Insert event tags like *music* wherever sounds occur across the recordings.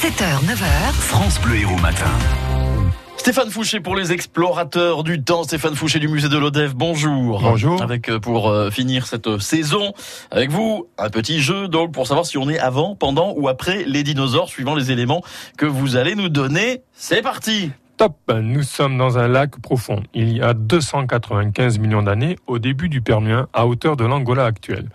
7h, 9h. France Bleu Héros Matin. Stéphane Fouché pour les explorateurs du temps. Stéphane Fouché du musée de l'Odève, bonjour. Bonjour. Avec euh, pour euh, finir cette euh, saison, avec vous, un petit jeu donc pour savoir si on est avant, pendant ou après les dinosaures, suivant les éléments que vous allez nous donner. C'est parti Top Nous sommes dans un lac profond. Il y a 295 millions d'années, au début du Permien, à hauteur de l'Angola actuelle.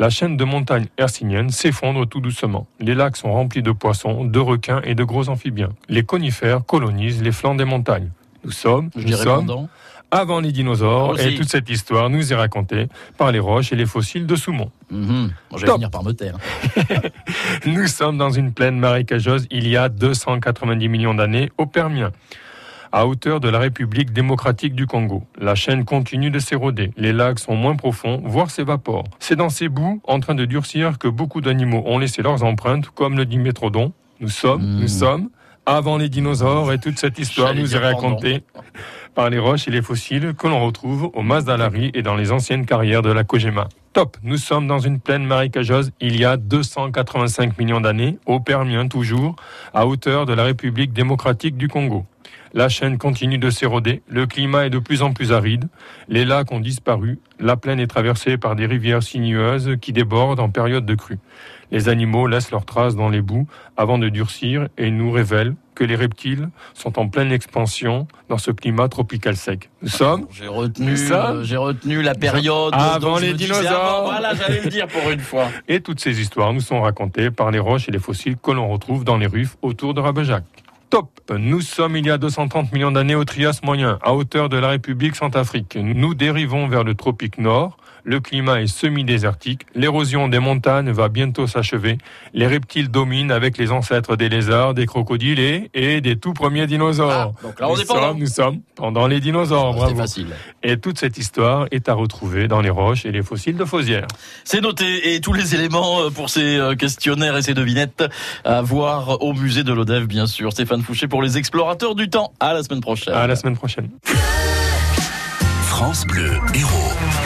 La chaîne de montagnes hercyniennes s'effondre tout doucement. Les lacs sont remplis de poissons, de requins et de gros amphibiens. Les conifères colonisent les flancs des montagnes. Nous sommes, Je nous dirais sommes pendant. avant les dinosaures Aussi. et toute cette histoire nous est racontée par les roches et les fossiles de Soumont. Bon, je vais Top. finir par me taire. *laughs* Nous sommes dans une plaine marécageuse il y a 290 millions d'années au Permien, à hauteur de la République démocratique du Congo. La chaîne continue de s'éroder. Les lacs sont moins profonds, voire s'évaporent. C'est dans ces bouts, en train de durcir, que beaucoup d'animaux ont laissé leurs empreintes, comme le dimétrodon. Nous sommes, Mm. nous sommes avant les dinosaures et toute cette histoire nous est racontée par les roches et les fossiles que l'on retrouve au Mazdalari et dans les anciennes carrières de la Kojima. Top, nous sommes dans une plaine marécageuse il y a 285 millions d'années, au Permien toujours, à hauteur de la République démocratique du Congo. La chaîne continue de s'éroder, le climat est de plus en plus aride, les lacs ont disparu, la plaine est traversée par des rivières sinueuses qui débordent en période de crue. Les animaux laissent leurs traces dans les boues avant de durcir et nous révèlent que les reptiles sont en pleine expansion dans ce climat tropical sec. Nous sommes J'ai retenu, euh, j'ai retenu la période Avant les dinosaures. avant. Voilà, j'allais le dire pour une fois. Et toutes ces histoires nous sont racontées par les roches et les fossiles que l'on retrouve dans les ruffes autour de Rabejac. Top Nous sommes il y a 230 millions d'années au Trias moyen, à hauteur de la République centrafrique. Nous dérivons vers le tropique nord. Le climat est semi-désertique. L'érosion des montagnes va bientôt s'achever. Les reptiles dominent avec les ancêtres des lézards, des crocodiles et, et des tout premiers dinosaures. Ah, donc là, on nous, est pendant. sommes, nous sommes pendant les dinosaures. Bravo. facile. Et toute cette histoire est à retrouver dans les roches et les fossiles de Fosière. C'est noté et tous les éléments euh, pour ces euh, questionnaires et ces devinettes à voir au musée de l'Odève, bien sûr. Stéphane Fouché pour les explorateurs du temps. À la semaine prochaine. À la semaine prochaine. France Bleu Héros.